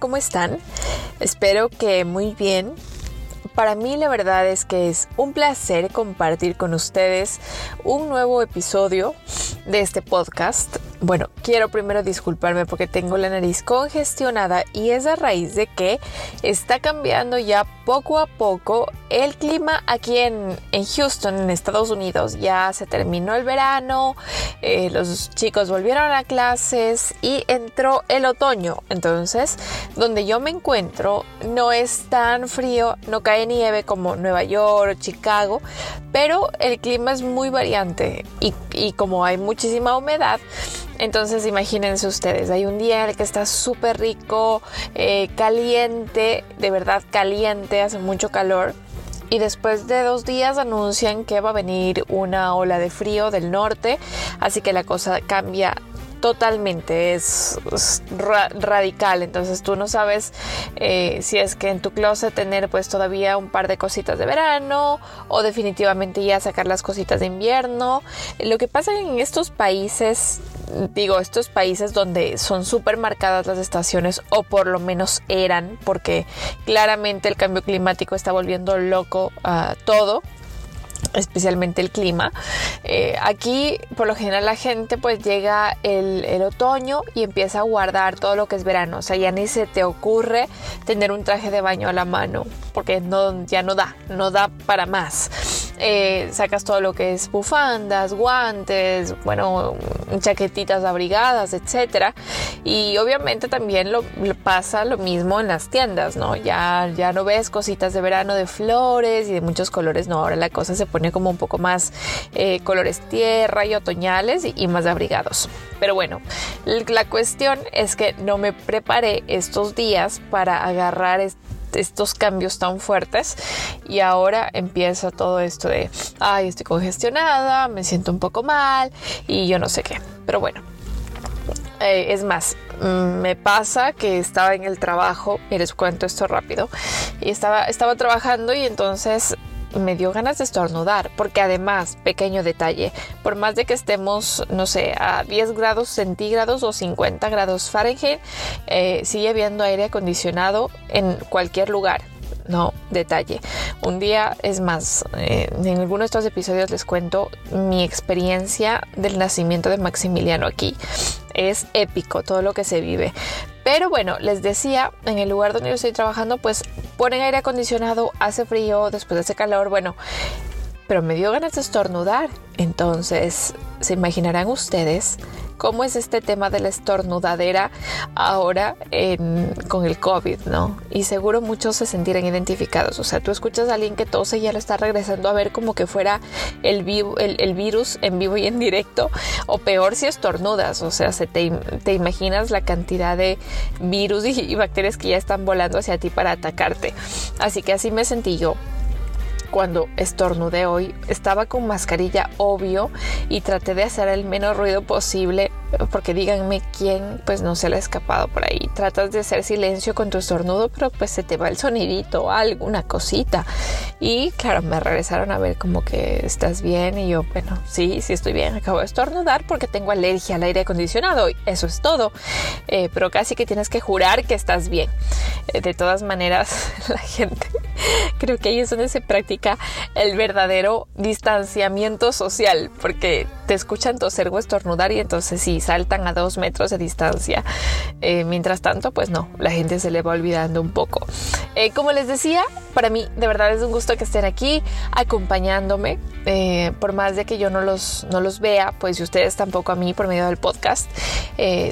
¿cómo están? Espero que muy bien. Para mí la verdad es que es un placer compartir con ustedes un nuevo episodio de este podcast bueno, quiero primero disculparme porque tengo la nariz congestionada y es a raíz de que está cambiando ya poco a poco el clima aquí en, Houston, en Estados Unidos. Ya se terminó el verano, eh, los chicos volvieron a clases y entró el otoño. Entonces, donde yo me encuentro no es tan frío, no cae nieve como Nueva York o Chicago, pero el clima es muy variante y, y como hay muchísima humedad, entonces imagínense ustedes, hay un día en el que está súper rico, eh, caliente, de verdad caliente, hace mucho calor. Y después de dos días anuncian que va a venir una ola de frío del norte, así que la cosa cambia totalmente, es, radical. Entonces tú no sabes eh, si es que en tu closet tener pues todavía un par de cositas de verano o definitivamente ya sacar las cositas de invierno. Lo que pasa en estos países digo, estos países donde son súper marcadas las estaciones, o por lo menos eran, porque claramente el cambio climático está volviendo loco a todo especialmente el clima. Eh, aquí por lo general la gente pues llega el, el, otoño y empieza a guardar todo lo que es verano. O sea, ya ni se te ocurre tener un traje de baño a la mano porque no, ya no da, no da para más. Eh, sacas todo lo que es bufandas, guantes, bueno, chaquetitas abrigadas, etcétera. Y obviamente también lo, pasa lo mismo en las tiendas, ¿no? Ya, ya no ves cositas de verano de flores y de muchos colores, no. Ahora la cosa se pone como un poco más eh, colores tierra y otoñales y, y más abrigados. Pero bueno, la cuestión es que no me preparé estos días para agarrar este estos cambios tan fuertes y ahora empieza todo esto de, ay, estoy congestionada, me siento un poco mal y yo no sé qué. Pero bueno, eh, es más, mm, me pasa que estaba en el trabajo, y les cuento esto rápido, y estaba, estaba trabajando y entonces me dio ganas de estornudar, porque además, pequeño detalle, por más de que estemos, no sé, a 10 grados centígrados o 50 grados Fahrenheit, eh, sigue habiendo aire acondicionado en cualquier lugar. No, detalle. Un día, es más, eh, en alguno de estos episodios les cuento mi experiencia del nacimiento de Maximiliano aquí. Es épico todo lo que se vive. Pero bueno, les decía, en el lugar donde yo estoy trabajando, pues ponen aire acondicionado, hace frío, después hace calor, bueno, pero me dio ganas de estornudar. Entonces, se imaginarán ustedes cómo es este tema de la estornudadera ahora con el COVID, ¿no? Y seguro muchos se sentirán identificados. O sea, tú escuchas a alguien que tose y ya lo está regresando a ver como que fuera el, virus en vivo y en directo, o peor si estornudas, o sea, se te, imaginas la cantidad de virus y bacterias que ya están volando hacia ti para atacarte. Así que así me sentí yo cuando estornudé hoy. Estaba con mascarilla, obvio, y traté de hacer el menos ruido posible, porque díganme quién pues no se le ha escapado por ahí. Tratas de hacer silencio con tu estornudo, pero pues se te va el sonidito, alguna cosita. Y claro, me regresaron a ver como que estás bien y yo, bueno, sí, sí estoy bien. Acabo de estornudar porque tengo alergia al aire acondicionado. Eso es todo. Eh, pero casi que tienes que jurar que estás bien. Eh, de todas maneras, la gente creo que ahí es donde se practica el verdadero distanciamiento social, porque te escuchan toser o estornudar y entonces sí, saltan a dos metros de distancia. Eh, mientras tanto, pues no, la gente se le va olvidando un poco. Eh, como les decía, para mí de verdad es un gusto que estén aquí acompañándome, eh, por más de que yo no los, no los vea, pues y ustedes tampoco a mí por medio del podcast.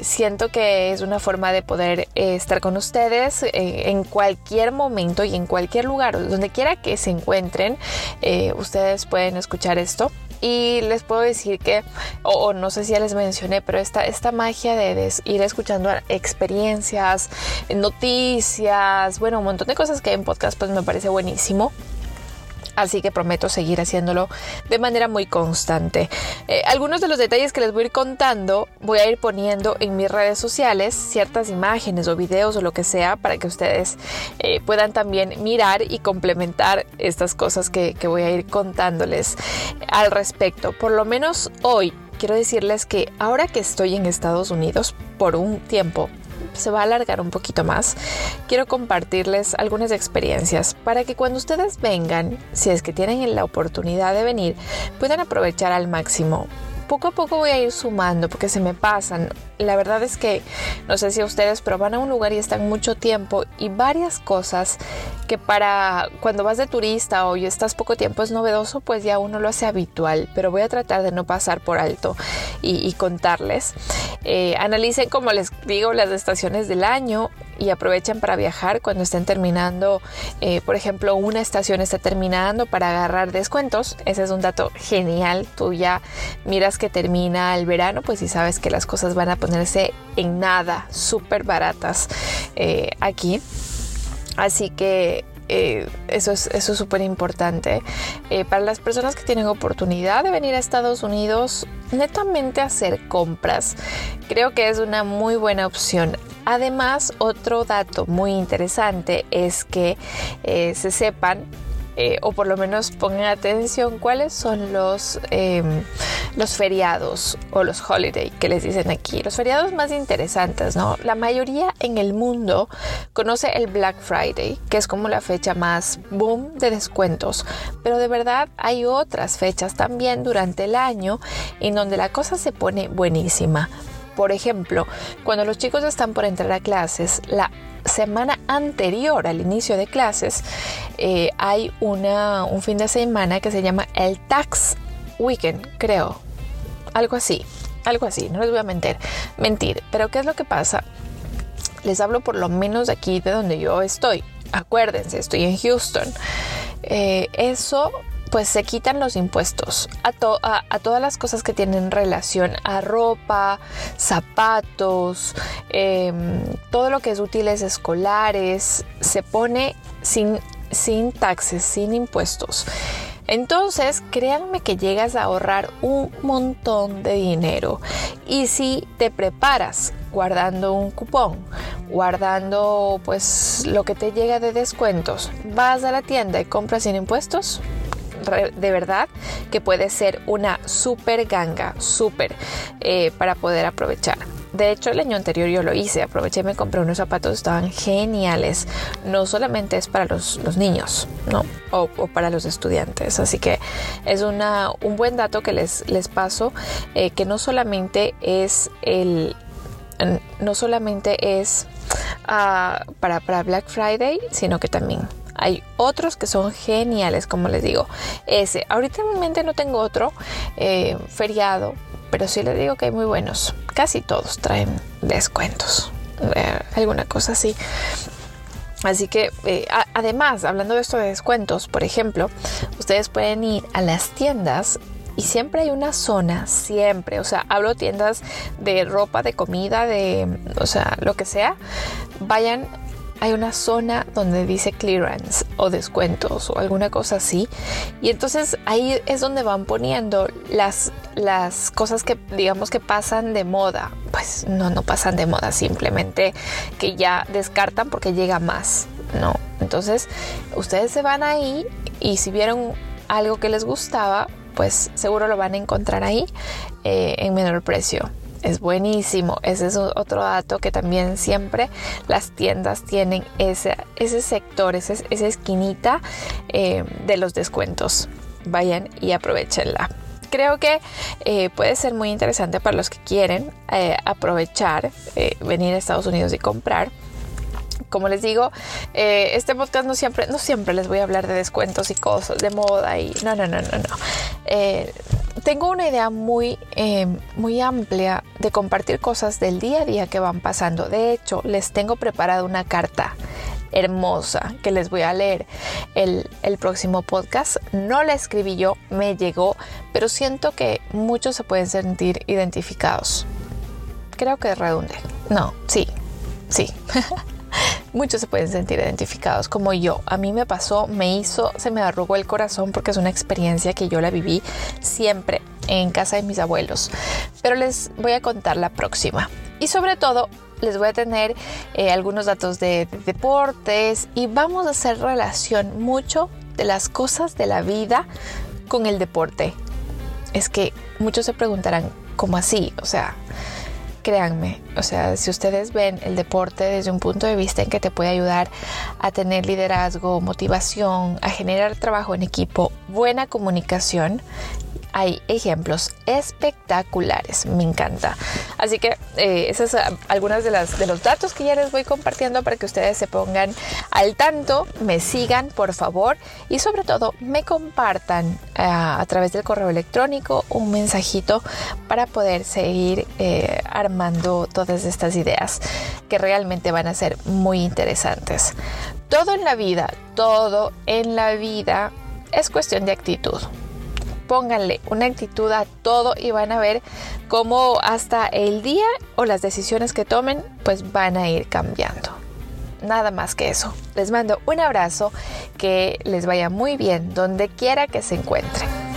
siento que es una forma de poder estar con ustedes en cualquier momento y en cualquier lugar, donde quiera que se encuentren, ustedes pueden escuchar esto y les puedo decir que, o, no sé si ya les mencioné, pero esta, esta magia de, ir escuchando experiencias, noticias, bueno, un montón de cosas que hay en podcast, pues me parece buenísimo así que prometo seguir haciéndolo de manera muy constante. Eh, algunos de los detalles que les voy a contando voy a ir poniendo en mis redes sociales ciertas imágenes o videos o lo que sea para que ustedes eh, puedan también mirar y complementar estas cosas que voy a ir contándoles al respecto. Por lo menos hoy quiero decirles que ahora que estoy en Estados Unidos por un tiempo se va a alargar un poquito más, quiero compartirles algunas experiencias para que cuando ustedes vengan, si es que tienen la oportunidad de venir, puedan aprovechar al máximo poco a poco voy a ir sumando porque se me pasan. La verdad es que no sé si a ustedes, pero van a un lugar y están mucho tiempo y varias cosas que para cuando vas de turista o estás poco tiempo es novedoso, pues ya uno lo hace habitual, pero voy a tratar de no pasar por alto y, contarles. Eh, analicen, como les digo, las estaciones del año y aprovechen para viajar cuando estén terminando, eh, por ejemplo, una estación está terminando para agarrar descuentos. Ese es un dato genial. Tú ya miras que termina el verano, pues si sabes que las cosas van a ponerse en nada, súper baratas eh, aquí. Así que eh, eso es eso súper importante. Eh, para las personas que tienen oportunidad de venir a Estados Unidos, netamente a hacer compras, creo que es una muy buena opción. Además, otro dato muy interesante es que eh, se sepan eh, o por lo menos pongan atención cuáles son los, em, los feriados o los holiday que les dicen aquí. Los feriados más interesantes, ¿no? La mayoría en el mundo conoce el Black Friday, que es como la fecha más boom de descuentos, pero de verdad hay otras fechas también durante el año en donde la cosa se pone buenísima. Por ejemplo, cuando los chicos están por entrar a clases, la semana anterior al inicio de clases eh, hay una, un fin de semana que se llama el Tax Weekend, creo. Algo así, algo así, no les voy a mentir. Mentir, pero ¿qué es lo que pasa? Les hablo por lo menos de aquí de donde yo estoy. Acuérdense, estoy en Houston. Eh, eso pues se quitan los impuestos a, a, todas las cosas que tienen relación a ropa, zapatos, em, todo lo que es útiles escolares, se pone sin, sin taxes, sin impuestos. Entonces, créanme que llegas a ahorrar un montón de dinero. Y si te preparas guardando un cupón, guardando pues lo que te llega de descuentos, vas a la tienda y compras sin impuestos, de verdad que puede ser una super ganga, súper eh, para poder aprovechar. De hecho, el año anterior yo lo hice, aproveché y me compré unos zapatos, estaban geniales. No solamente es para los, niños, ¿no? O, para los estudiantes. Así que es una, un buen dato que les, les paso, eh, que no solamente es el, no solamente es ah, para, para Black Friday, sino que también hay otros que son geniales, como les digo. Ese, ahorita en mi mente no tengo otro eh, feriado, pero sí les digo que hay muy buenos. Casi todos traen descuentos, eh, alguna cosa así. Así que, eh, además, hablando de esto de descuentos, por ejemplo, ustedes pueden ir a las tiendas y siempre hay una zona, siempre, o sea, hablo tiendas de ropa, de comida, de, o sea, lo que sea, vayan hay una zona donde dice clearance o descuentos o alguna cosa así. Y entonces ahí es donde van poniendo las, las cosas que digamos que pasan de moda. Pues no, no pasan de moda, simplemente que ya descartan porque llega más, ¿no? Entonces ustedes se van ahí y si vieron algo que les gustaba, pues seguro lo van a encontrar ahí eh, en menor precio es buenísimo. Ese es otro dato que también siempre las tiendas tienen ese, sector, esa esquinita eh, de los descuentos. Vayan y aprovechenla. Creo que eh, puede ser muy interesante para los que quieren eh, aprovechar, venir a Estados Unidos y comprar como les digo, este podcast no siempre, no siempre les voy a hablar de descuentos y cosas de moda y no, no, no, no, no tengo una idea muy, eh, muy amplia de compartir cosas del día a día que van pasando. De hecho, les tengo preparada una carta hermosa que les voy a leer el, el, próximo podcast. No la escribí yo, me llegó, pero siento que muchos se pueden sentir identificados. Creo que redunde. No, sí, sí. muchos se pueden sentir identificados como yo. A mí me pasó, me hizo, se me arrugó el corazón porque es una experiencia que yo la viví siempre en casa de mis abuelos. Pero les voy a contar la próxima. Y sobre todo les voy a tener eh, algunos datos de, de deportes y vamos a hacer relación mucho de las cosas de la vida con el deporte. Es que muchos se preguntarán, ¿cómo así? O sea, créanme, o sea, si ustedes ven el deporte desde un punto de vista en que te puede ayudar a tener liderazgo, motivación, a generar trabajo en equipo, buena comunicación, hay ejemplos espectaculares, me encanta. Así que eh, esas son algunas de, las, de los datos que ya les voy compartiendo para que ustedes se pongan al tanto, me sigan por favor y sobre todo me compartan eh, a través del correo electrónico un mensajito para poder seguir eh, armando todas estas ideas que realmente van a ser muy interesantes. Todo en la vida, todo en la vida es cuestión de actitud pónganle una actitud a todo y van a ver cómo hasta el día o las decisiones que tomen pues van a ir cambiando. Nada más que eso. Les mando un abrazo, que les vaya muy bien donde quiera que se encuentren.